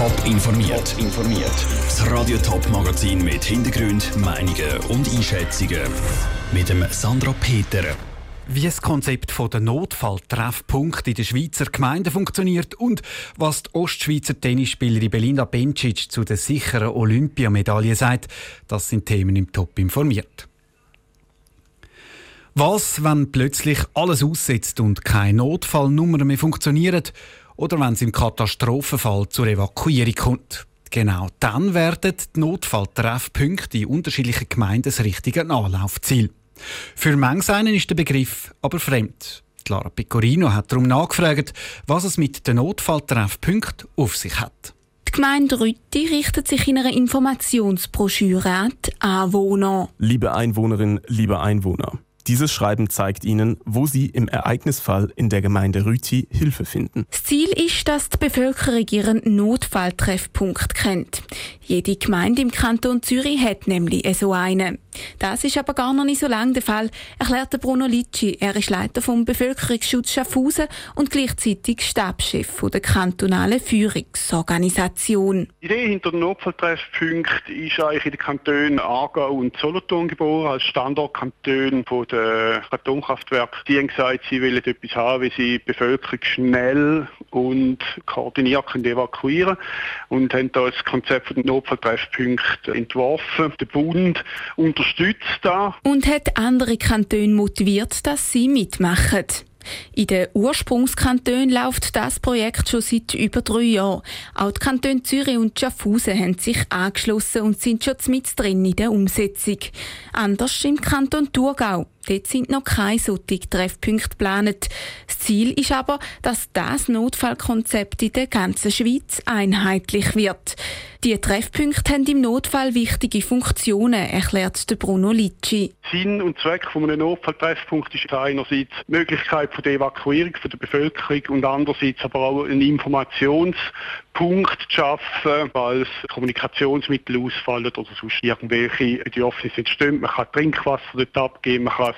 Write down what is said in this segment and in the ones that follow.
Top informiert. informiert. Das Radio Top Magazin mit Hintergrund, Meinungen und Einschätzungen mit dem Sandra Peter. Wie das Konzept der Notfalltreffpunkte in den Schweizer Gemeinden funktioniert und was die Ostschweizer Tennisspielerin Belinda Bencic zu der sicheren Olympiamedaille sagt, das sind Themen im Top informiert. Was, wenn plötzlich alles aussetzt und keine Notfallnummer mehr funktioniert oder wenn es im Katastrophenfall zur Evakuierung kommt? Genau dann werden die Notfalltreffpunkte in unterschiedlichen Gemeinden das richtige Anlaufziel. Für manch einen ist der Begriff aber fremd. Clara Pecorino hat darum nachgefragt, was es mit den Notfalltreffpunkten auf sich hat. Die Gemeinde Rütti richtet sich in einer Informationsbroschüre an die Anwohner. Liebe Einwohnerinnen, liebe Einwohner. Dieses Schreiben zeigt Ihnen, wo Sie im Ereignisfall in der Gemeinde Rüti Hilfe finden. Das Ziel ist, dass die Bevölkerung ihren Notfalltreffpunkt kennt. Jede Gemeinde im Kanton Zürich hat nämlich so einen. Das ist aber gar noch nicht so lange der Fall, erklärte Bruno Litschi. Er ist Leiter vom Bevölkerungsschutz Schaffhausen und gleichzeitig Stabschef der kantonalen Führungsorganisation. Die Idee hinter den Notfalltreffpunkten ist eigentlich in den Kantonen Aargau und Solothurn geboren, als Standortkanton der Atomkraftwerke. Die haben gesagt, sie wollen etwas haben, wie sie die Bevölkerung schnell und koordiniert können evakuieren und haben da das Konzept der Notfalltreffpunkte entworfen. Der Bund unterstützt da. Und hat andere Kantone motiviert, dass sie mitmachen. In den Ursprungskantonen läuft das Projekt schon seit über drei Jahren. Auch die Kantone Zürich und Schaffhausen haben sich angeschlossen und sind schon mit drin in der Umsetzung. Anders im Kanton Thurgau. Dort sind noch keine solchen Treffpunkte geplant. Das Ziel ist aber, dass das Notfallkonzept in der ganzen Schweiz einheitlich wird. Die Treffpunkte haben im Notfall wichtige Funktionen, erklärt Bruno Litschi. Sinn und Zweck von einem ist einerseits die Möglichkeit der Evakuierung der Bevölkerung und andererseits aber auch ein Informationspunkt zu schaffen, falls Kommunikationsmittel ausfallen oder sonst irgendwelche Bedürfnisse entstehen. Man kann Trinkwasser dort abgeben, man kann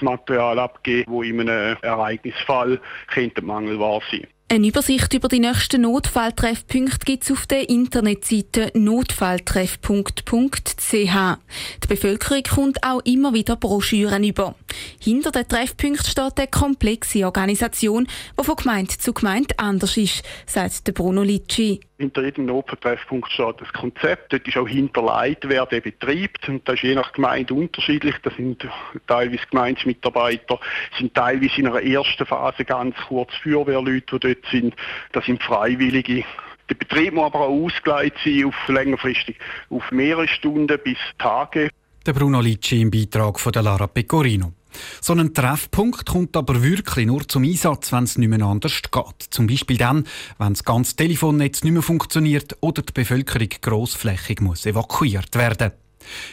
Material abgeben, wo in einem Ereignisfall könnte mangelbar sein. Eine Übersicht über die nächsten Notfalltreffpunkte gibt es auf der Internetseite notfalltreffpunkt.ch. Die Bevölkerung kommt auch immer wieder Broschüren über. Hinter den Treffpunkten steht eine komplexe Organisation, die von Gemeinde zu Gemeinde anders ist, sagt Bruno Litschi. Hinter jedem Notfalltreffpunkt steht das Konzept. Dort ist auch hinterlegt, wer den betreibt. Und das ist je nach Gemeinde unterschiedlich. Das sind teilweise Gemeindemitarbeiter, sind teilweise in einer ersten Phase ganz kurz Feuerwehrleute, die dort sind. Das sind Freiwillige. Der Betrieb muss aber auch ausgeleitet sein auf längerfristig, auf mehrere Stunden bis Tage. Der Bruno Litschi im Beitrag von der Lara Pecorino. So ein Treffpunkt kommt aber wirklich nur zum Einsatz, wenn es nicht mehr anders geht. Zum Beispiel dann, wenn das ganze Telefonnetz nicht mehr funktioniert oder die Bevölkerung grossflächig muss evakuiert werden.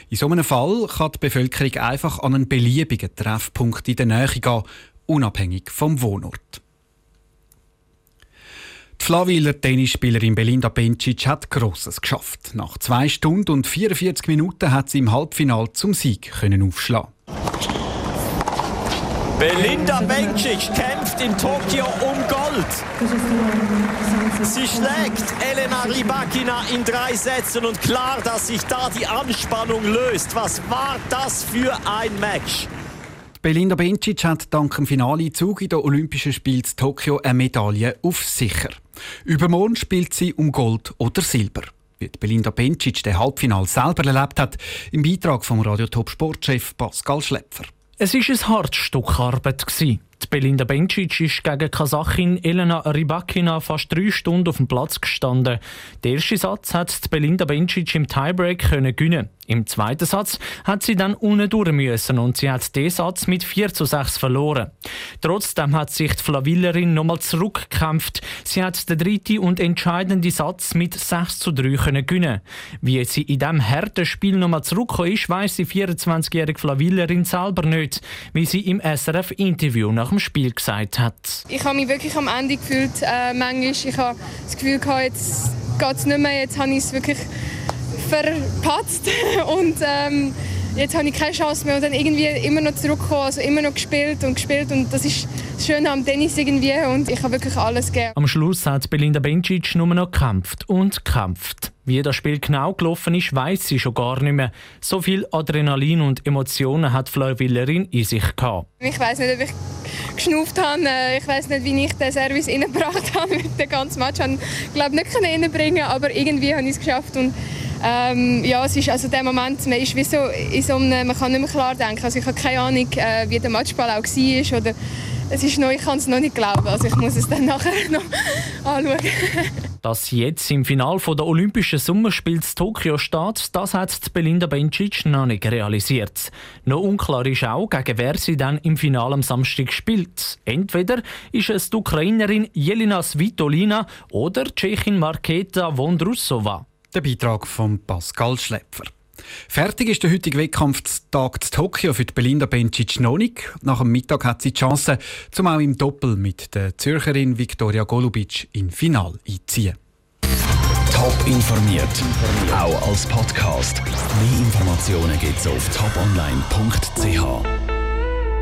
In so einem Fall kann die Bevölkerung einfach an einen beliebigen Treffpunkt in der Nähe gehen, unabhängig vom Wohnort. Die Flawiler Tennisspielerin Belinda Bencic hat Grosses geschafft. Nach zwei Stunden und 44 Minuten hat sie im Halbfinale zum Sieg aufschlagen. Belinda Bencic kämpft in Tokio um Gold. Sie schlägt Elena Rybakina in drei Sätzen und klar, dass sich da die Anspannung löst. Was war das für ein Match? Belinda Bencic hat dank dem Finalezug in den Olympischen Spielen in Tokio eine Medaille auf sicher. Übermorgen spielt sie um Gold oder Silber. Wie Belinda Bencic den Halbfinal selber erlebt hat, im Beitrag vom Radiotop Sportchef Pascal Schlepfer. Es war ein hartes Stück Arbeit. Die Belinda Bencic ist gegen Kasachin Elena Rybakina fast drei Stunden auf dem Platz gestanden. Der erste Satz hat Belinda Bencic im Tiebreak können gewinnen. Im zweiten Satz hat sie dann unten durch müssen und sie hat den Satz mit 4 zu 6 verloren. Trotzdem hat sich die Flavillerin nochmal zurückgekämpft. Sie hat den dritten und entscheidenden Satz mit 6 zu 3 können gewinnen. Wie sie in diesem harten Spiel nochmal zurückgekommen ist, weiss die 24-jährige Flavillerin selber nicht, wie sie im SRF-Interview nach dem Spiel gesagt hat. Ich habe mich wirklich am Ende gefühlt, äh, manchmal. Ich habe das Gefühl gehabt, jetzt geht es nicht mehr, jetzt habe ich es wirklich verpatzt und ähm, jetzt habe ich keine Chance mehr und dann irgendwie immer noch zurückgekommen, also immer noch gespielt und gespielt und das ist, Schöne am Tennis irgendwie und ich habe wirklich alles gegeben. Am Schluss hat Belinda Bencic nur noch gekämpft und gekämpft. Wie das Spiel genau gelaufen ist, weiß sie schon gar nicht mehr. So viel Adrenalin und Emotionen hat Fleur Willerin in sich gehabt. Ich weiß nicht, ob ich geschnauft habe. Ich weiß nicht, wie ich den Service reingebracht habe mit dem ganzen Match. Ich glaube nicht reinbringen, aber irgendwie habe ich es geschafft und ähm, ja, es ist also der Moment, man ist wie so in so einem, man kann nicht mehr klar denken. Also ich habe keine Ahnung, äh, wie der Matchball auch war oder es ist noch, ich kann es noch nicht glauben. Also ich muss es dann nachher noch anschauen. Dass sie jetzt im Finale der Olympischen Sommerspiele in Tokio steht, das hat Belinda Bencic noch nicht realisiert. Noch unklar ist auch, gegen wer sie dann im Finale am Samstag spielt. Entweder ist es die Ukrainerin Jelena Svitolina oder die Tschechin Marketa Vondrusova. Der Beitrag von Pascal Schläpfer. Fertig ist der heutige Wettkampftag zu Tokio für die Belinda Bencic noch. Nach dem Mittag hat sie die Chance, zum auch im Doppel mit der Zürcherin Viktoria Golubic im Final einzuziehen. Top informiert, auch als Podcast. Mehr Informationen gibt's auf toponline.ch.